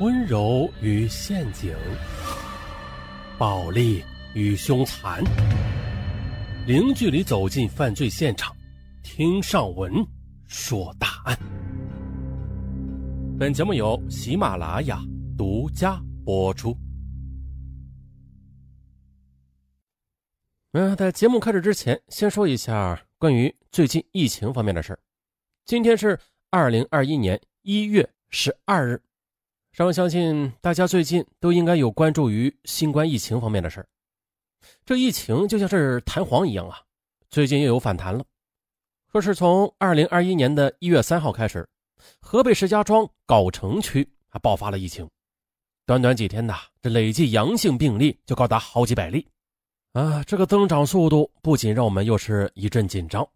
温柔与陷阱，暴力与凶残，零距离走进犯罪现场，听上文说大案。本节目由喜马拉雅独家播出。嗯，在节目开始之前，先说一下关于最近疫情方面的事儿。今天是二零二一年一月十二日。上相信大家最近都应该有关注于新冠疫情方面的事儿。这疫情就像是弹簧一样啊，最近又有反弹了。说是从二零二一年的一月三号开始，河北石家庄藁城区啊爆发了疫情，短短几天呐，这累计阳性病例就高达好几百例啊！这个增长速度不仅让我们又是一阵紧张，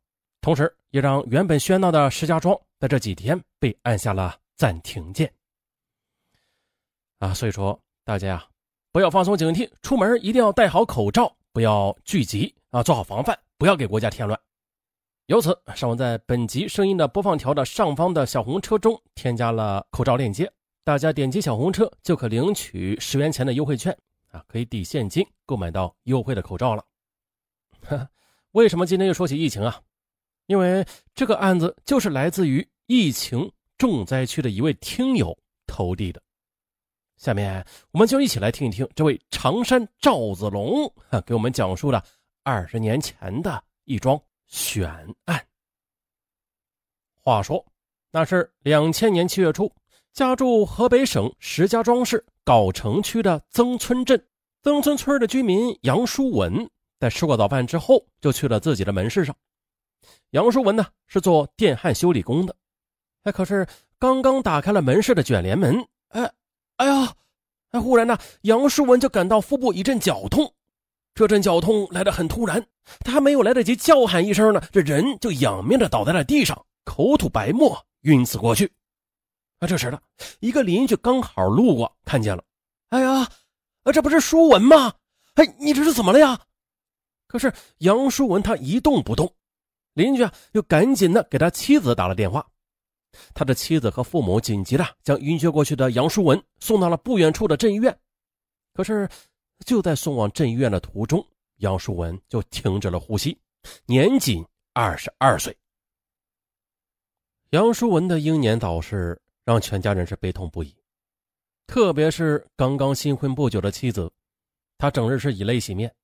同时也让原本喧闹的石家庄在这几天被按下了暂停键。啊，所以说大家呀，不要放松警惕，出门一定要戴好口罩，不要聚集啊，做好防范，不要给国家添乱。由此，上文在本集声音的播放条的上方的小红车中添加了口罩链接，大家点击小红车就可领取十元钱的优惠券啊，可以抵现金购买到优惠的口罩了。为什么今天又说起疫情啊？因为这个案子就是来自于疫情重灾区的一位听友投递的。下面我们就一起来听一听这位常山赵子龙给我们讲述的二十年前的一桩悬案。话说，那是两千年七月初，家住河北省石家庄市藁城区的曾村镇，曾村村的居民杨书文，在吃过早饭之后，就去了自己的门市上。杨书文呢，是做电焊修理工的，哎，可是刚刚打开了门市的卷帘门，哎。哎呀！哎，忽然呢，杨书文就感到腹部一阵绞痛，这阵绞痛来得很突然，他还没有来得及叫喊一声呢，这人就仰面的倒在了地上，口吐白沫，晕死过去。啊，这时呢，一个邻居刚好路过，看见了。哎呀，啊，这不是书文吗？哎，你这是怎么了呀？可是杨书文他一动不动，邻居啊，又赶紧的给他妻子打了电话。他的妻子和父母紧急的将晕厥过去的杨淑文送到了不远处的镇医院，可是就在送往镇医院的途中，杨书文就停止了呼吸，年仅二十二岁。杨书文的英年早逝让全家人是悲痛不已，特别是刚刚新婚不久的妻子，她整日是以泪洗面。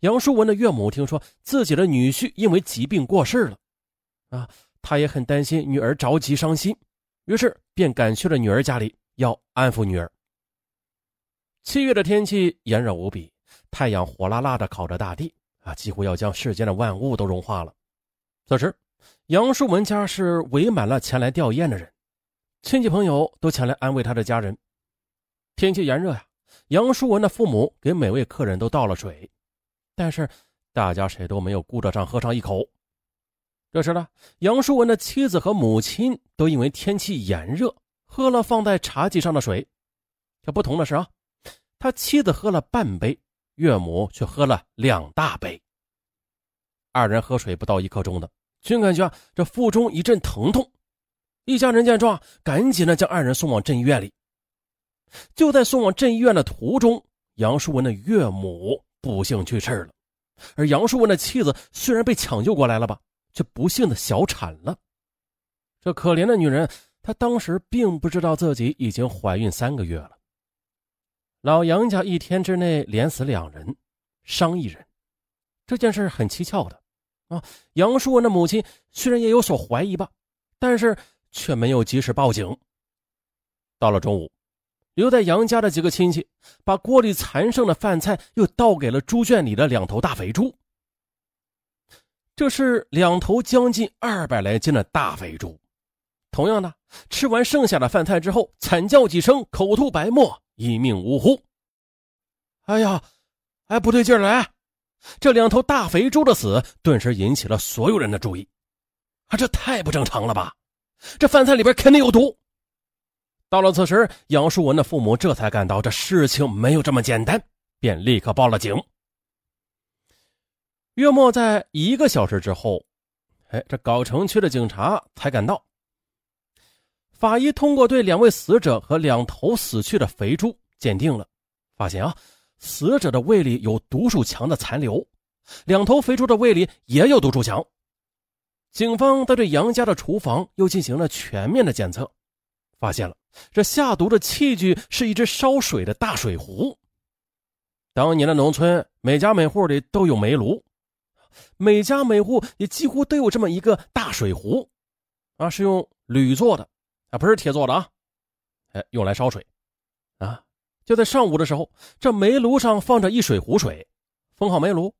杨书文的岳母听说自己的女婿因为疾病过世了，啊。他也很担心女儿着急伤心，于是便赶去了女儿家里，要安抚女儿。七月的天气炎热无比，太阳火辣辣的烤着大地啊，几乎要将世间的万物都融化了。此时，杨树文家是围满了前来吊唁的人，亲戚朋友都前来安慰他的家人。天气炎热呀，杨树文的父母给每位客人都倒了水，但是大家谁都没有顾得上喝上一口。这时呢，杨书文的妻子和母亲都因为天气炎热，喝了放在茶几上的水。可不同的是啊，他妻子喝了半杯，岳母却喝了两大杯。二人喝水不到一刻钟的，均感觉这腹中一阵疼痛。一家人见状，赶紧的将二人送往镇医院里。就在送往镇医院的途中，杨书文的岳母不幸去世了，而杨书文的妻子虽然被抢救过来了吧。却不幸的小产了。这可怜的女人，她当时并不知道自己已经怀孕三个月了。老杨家一天之内连死两人，伤一人，这件事很蹊跷的啊！杨淑文的母亲虽然也有所怀疑吧，但是却没有及时报警。到了中午，留在杨家的几个亲戚把锅里残剩的饭菜又倒给了猪圈里的两头大肥猪。这是两头将近二百来斤的大肥猪，同样的，吃完剩下的饭菜之后，惨叫几声，口吐白沫，一命呜呼。哎呀，哎，不对劲儿了！这两头大肥猪的死，顿时引起了所有人的注意。啊，这太不正常了吧？这饭菜里边肯定有毒。到了此时，杨树文的父母这才感到这事情没有这么简单，便立刻报了警。约莫在一个小时之后，哎，这藁城区的警察才赶到。法医通过对两位死者和两头死去的肥猪鉴定了，发现啊，死者的胃里有毒鼠强的残留，两头肥猪的胃里也有毒鼠强。警方在对杨家的厨房又进行了全面的检测，发现了这下毒的器具是一只烧水的大水壶。当年的农村，每家每户里都有煤炉，每家每户也几乎都有这么一个大水壶，啊，是用铝做的，啊，不是铁做的啊，哎，用来烧水，啊，就在上午的时候，这煤炉上放着一水壶水，封好煤炉，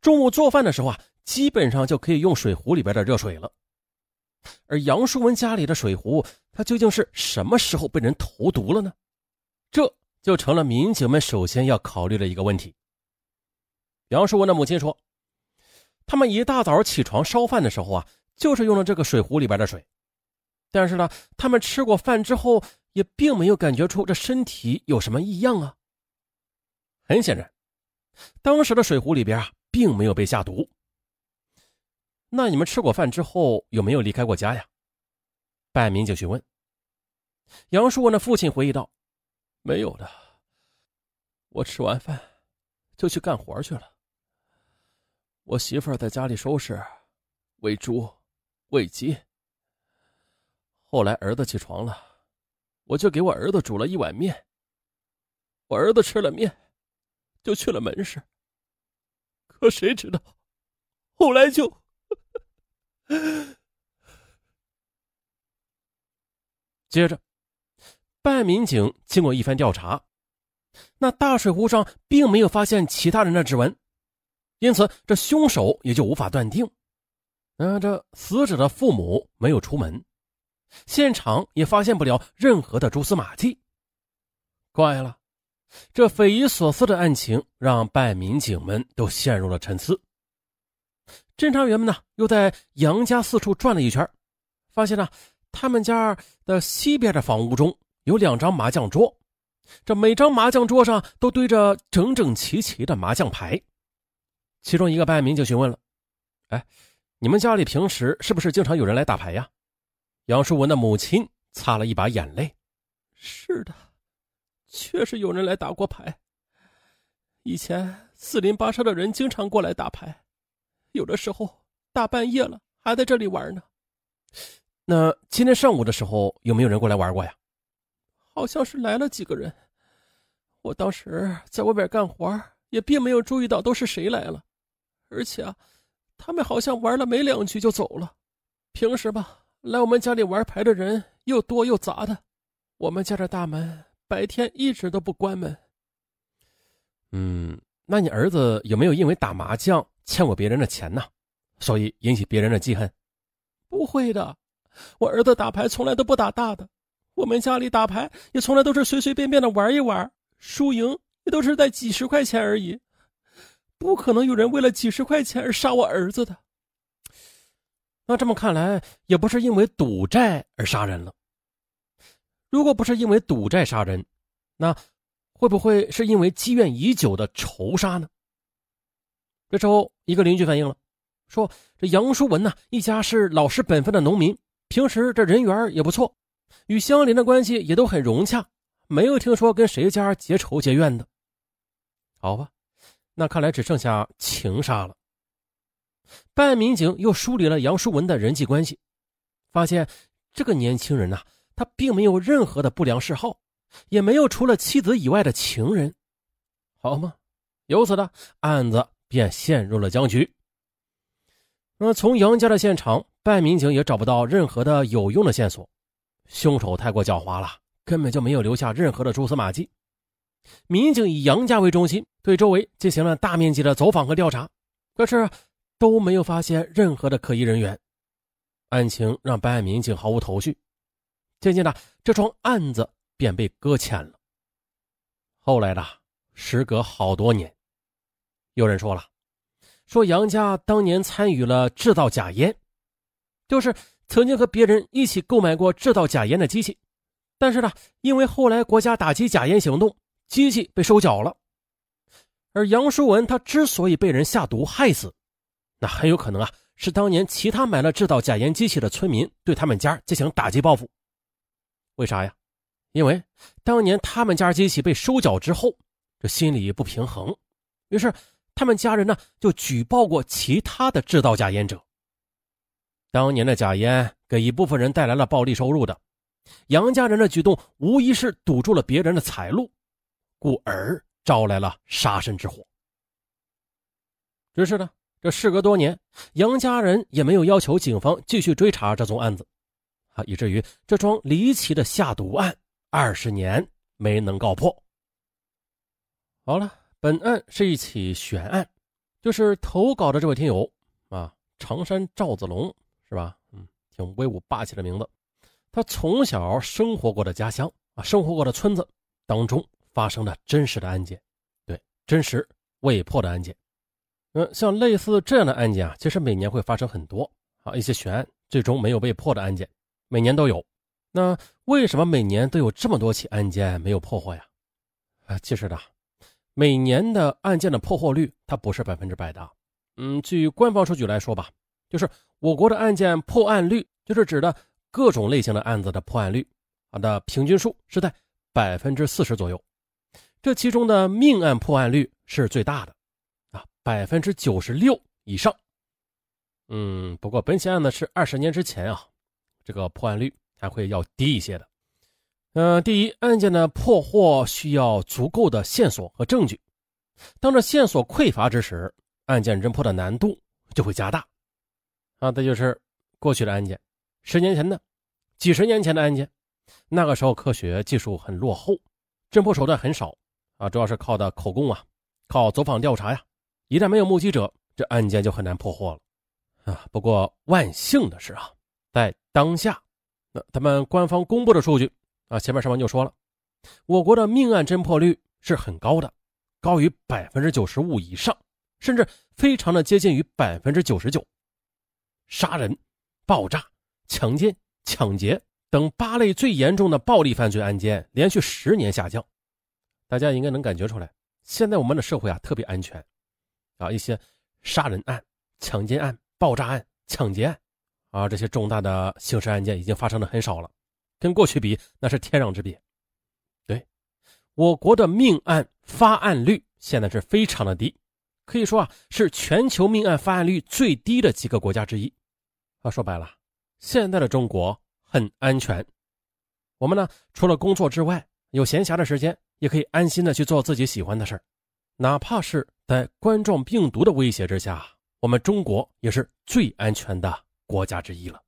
中午做饭的时候啊。基本上就可以用水壶里边的热水了，而杨淑文家里的水壶，它究竟是什么时候被人投毒了呢？这就成了民警们首先要考虑的一个问题。杨淑文的母亲说，他们一大早起床烧饭的时候啊，就是用了这个水壶里边的水，但是呢，他们吃过饭之后，也并没有感觉出这身体有什么异样啊。很显然，当时的水壶里边啊，并没有被下毒。那你们吃过饭之后有没有离开过家呀？办案民警询问。杨树文的父亲回忆道：“没有的，我吃完饭就去干活去了。我媳妇儿在家里收拾，喂猪，喂鸡。后来儿子起床了，我就给我儿子煮了一碗面。我儿子吃了面，就去了门市。可谁知道，后来就……”接着，办案民警经过一番调查，那大水壶上并没有发现其他人的指纹，因此这凶手也就无法断定。嗯，这死者的父母没有出门，现场也发现不了任何的蛛丝马迹。怪了，这匪夷所思的案情让办案民警们都陷入了沉思。侦查员们呢，又在杨家四处转了一圈，发现呢，他们家的西边的房屋中有两张麻将桌，这每张麻将桌上都堆着整整齐齐的麻将牌。其中一个办案民警询问了：“哎，你们家里平时是不是经常有人来打牌呀？”杨淑文的母亲擦了一把眼泪：“是的，确实有人来打过牌。以前四邻八舍的人经常过来打牌。”有的时候大半夜了还在这里玩呢。那今天上午的时候有没有人过来玩过呀？好像是来了几个人。我当时在外边干活，也并没有注意到都是谁来了。而且啊，他们好像玩了没两局就走了。平时吧，来我们家里玩牌的人又多又杂的。我们家的大门白天一直都不关门。嗯，那你儿子有没有因为打麻将？欠过别人的钱呢，所以引起别人的记恨。不会的，我儿子打牌从来都不打大的，我们家里打牌也从来都是随随便便的玩一玩，输赢也都是在几十块钱而已，不可能有人为了几十块钱而杀我儿子的。那这么看来，也不是因为赌债而杀人了。如果不是因为赌债杀人，那会不会是因为积怨已久的仇杀呢？这时候，一个邻居反映了，说：“这杨淑文呢，一家是老实本分的农民，平时这人缘也不错，与相邻的关系也都很融洽，没有听说跟谁家结仇结怨的。”好吧，那看来只剩下情杀了。办案民警又梳理了杨淑文的人际关系，发现这个年轻人呐，他并没有任何的不良嗜好，也没有除了妻子以外的情人，好吗？由此呢，案子。便陷入了僵局。那从杨家的现场，办案民警也找不到任何的有用的线索。凶手太过狡猾了，根本就没有留下任何的蛛丝马迹。民警以杨家为中心，对周围进行了大面积的走访和调查，可是都没有发现任何的可疑人员。案情让办案民警毫无头绪。渐渐的，这桩案子便被搁浅了。后来的，时隔好多年。有人说了，说杨家当年参与了制造假烟，就是曾经和别人一起购买过制造假烟的机器，但是呢，因为后来国家打击假烟行动，机器被收缴了。而杨淑文他之所以被人下毒害死，那很有可能啊是当年其他买了制造假烟机器的村民对他们家进行打击报复。为啥呀？因为当年他们家机器被收缴之后，这心里不平衡，于是他们家人呢就举报过其他的制造假烟者。当年的假烟给一部分人带来了暴利收入的，杨家人的举动无疑是堵住了别人的财路，故而招来了杀身之祸。只是呢，这事隔多年，杨家人也没有要求警方继续追查这宗案子，啊，以至于这桩离奇的下毒案。二十年没能告破。好了，本案是一起悬案，就是投稿的这位听友啊，常山赵子龙是吧？嗯，挺威武霸气的名字。他从小生活过的家乡啊，生活过的村子当中发生的真实的案件，对，真实未破的案件。嗯，像类似这样的案件啊，其实每年会发生很多啊，一些悬案最终没有被破的案件，每年都有。那为什么每年都有这么多起案件没有破获呀？啊，其实呢，每年的案件的破获率它不是百分之百的。嗯，据官方数据来说吧，就是我国的案件破案率，就是指的各种类型的案子的破案率，啊的平均数是在百分之四十左右。这其中的命案破案率是最大的，啊，百分之九十六以上。嗯，不过本起案子是二十年之前啊，这个破案率。还会要低一些的。嗯，第一，案件的破获需要足够的线索和证据。当这线索匮乏之时，案件侦破的难度就会加大。啊，这就是过去的案件，十年前的、几十年前的案件。那个时候科学技术很落后，侦破手段很少啊，主要是靠的口供啊，靠走访调查呀。一旦没有目击者，这案件就很难破获了。啊，不过万幸的是啊，在当下。那他们官方公布的数据啊，前面上文就说了，我国的命案侦破率是很高的，高于百分之九十五以上，甚至非常的接近于百分之九十九。杀人、爆炸、强奸、抢劫等八类最严重的暴力犯罪案件连续十年下降，大家应该能感觉出来，现在我们的社会啊特别安全，啊一些杀人案、强奸案、爆炸案、抢劫案。啊这些重大的刑事案件已经发生的很少了，跟过去比那是天壤之别。对，我国的命案发案率现在是非常的低，可以说啊是全球命案发案率最低的几个国家之一。啊，说白了，现在的中国很安全。我们呢，除了工作之外，有闲暇的时间也可以安心的去做自己喜欢的事儿，哪怕是在冠状病毒的威胁之下，我们中国也是最安全的。国家之一了。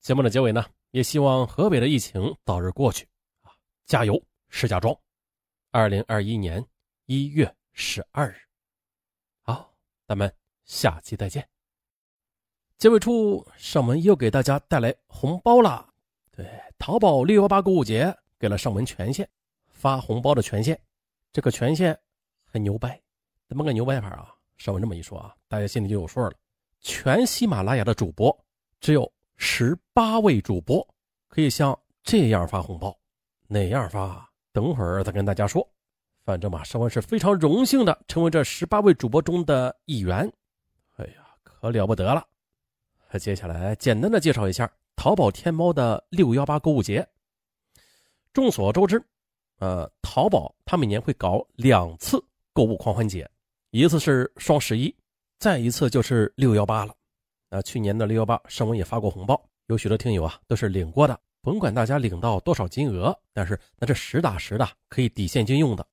节目的结尾呢，也希望河北的疫情早日过去啊！加油，石家庄！二零二一年一月十二日，好，咱们下期再见。结尾处，上文又给大家带来红包了。对，淘宝六幺八购物节给了上文权限，发红包的权限。这个权限很牛掰，怎么个牛掰法啊？上文这么一说啊，大家心里就有数了。全喜马拉雅的主播只有十八位主播可以像这样发红包，哪样发？等会儿再跟大家说。反正嘛，尚文是非常荣幸的成为这十八位主播中的一员。哎呀，可了不得了！接下来简单的介绍一下淘宝天猫的六幺八购物节。众所周知，呃，淘宝它每年会搞两次购物狂欢节，一次是双十一。再一次就是六幺八了，啊，去年的六幺八，尚文也发过红包，有许多听友啊都是领过的，甭管大家领到多少金额，但是那是实打实的，可以抵现金用的。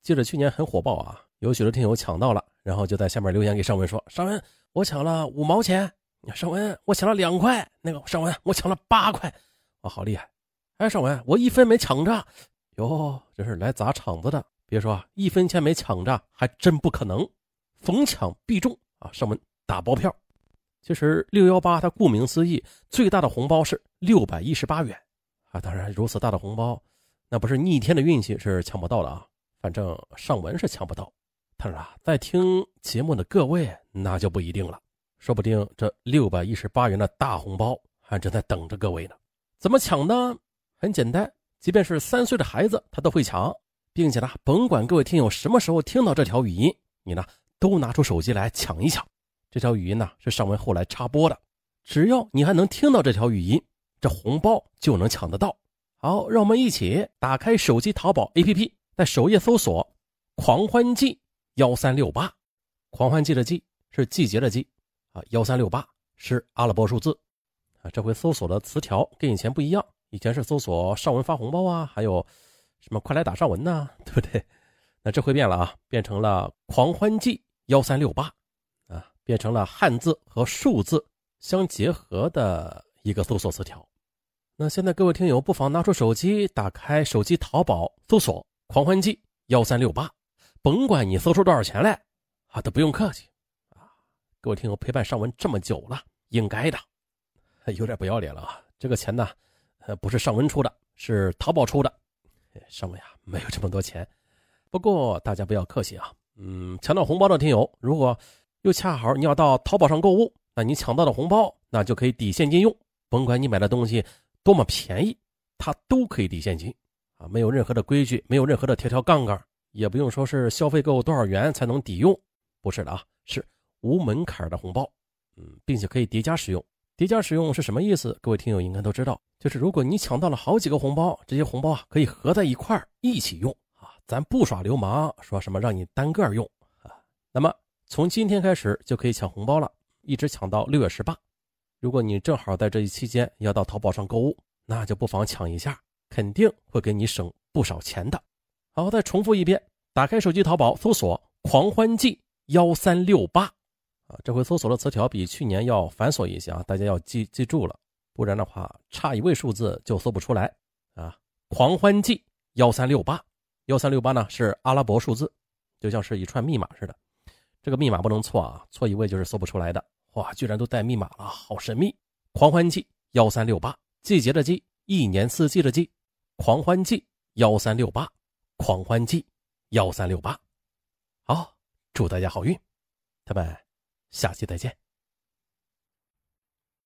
记得去年很火爆啊，有许多听友抢到了，然后就在下面留言给尚文说：“尚文，我抢了五毛钱。”尚文，我抢了两块。那个尚文，我抢了八块。哇，好厉害！哎，尚文，我一分没抢着。哟，这是来砸场子的。别说啊一分钱没抢着，还真不可能，逢抢必中。啊，上门打包票，其实六幺八它顾名思义，最大的红包是六百一十八元啊。当然，如此大的红包，那不是逆天的运气是抢不到的啊。反正上文是抢不到，但是啊，在听节目的各位那就不一定了，说不定这六百一十八元的大红包还正在等着各位呢。怎么抢呢？很简单，即便是三岁的孩子他都会抢，并且呢，甭管各位听友什么时候听到这条语音，你呢？都拿出手机来抢一抢，这条语音呢是尚文后来插播的。只要你还能听到这条语音，这红包就能抢得到好，让我们一起打开手机淘宝 APP，在首页搜索“狂欢季幺三六八”，狂欢季的季是季节的季啊，幺三六八是阿拉伯数字啊。这回搜索的词条跟以前不一样，以前是搜索上文发红包啊，还有什么快来打上文呐，对不对？那这回变了啊，变成了“狂欢季幺三六八”啊，变成了汉字和数字相结合的一个搜索词条。那现在各位听友不妨拿出手机，打开手机淘宝，搜索“狂欢季幺三六八”，甭管你搜出多少钱来，啊，都不用客气啊！各位听友陪伴尚文这么久了，应该的，有点不要脸了啊！这个钱呢，呃，不是尚文出的，是淘宝出的，尚文呀，没有这么多钱。不过大家不要客气啊，嗯，抢到红包的听友，如果又恰好你要到淘宝上购物，那你抢到的红包，那就可以抵现金用，甭管你买的东西。多么便宜，它都可以抵现金啊！没有任何的规矩，没有任何的条条杠杠，也不用说是消费够多少元才能抵用，不是的啊，是无门槛的红包，嗯，并且可以叠加使用。叠加使用是什么意思？各位听友应该都知道，就是如果你抢到了好几个红包，这些红包啊可以合在一块儿一起用啊，咱不耍流氓，说什么让你单个用啊。那么从今天开始就可以抢红包了，一直抢到六月十八。如果你正好在这一期间要到淘宝上购物，那就不妨抢一下，肯定会给你省不少钱的。好，再重复一遍，打开手机淘宝，搜索“狂欢季幺三六八”，啊，这回搜索的词条比去年要繁琐一些啊，大家要记记住了，不然的话差一位数字就搜不出来啊。狂欢季幺三六八，幺三六八呢是阿拉伯数字，就像是一串密码似的，这个密码不能错啊，错一位就是搜不出来的。哇，居然都带密码了，好神秘！狂欢季幺三六八，季节的季，一年四季的季，狂欢季幺三六八，狂欢季幺三六八。好，祝大家好运，咱们下期再见。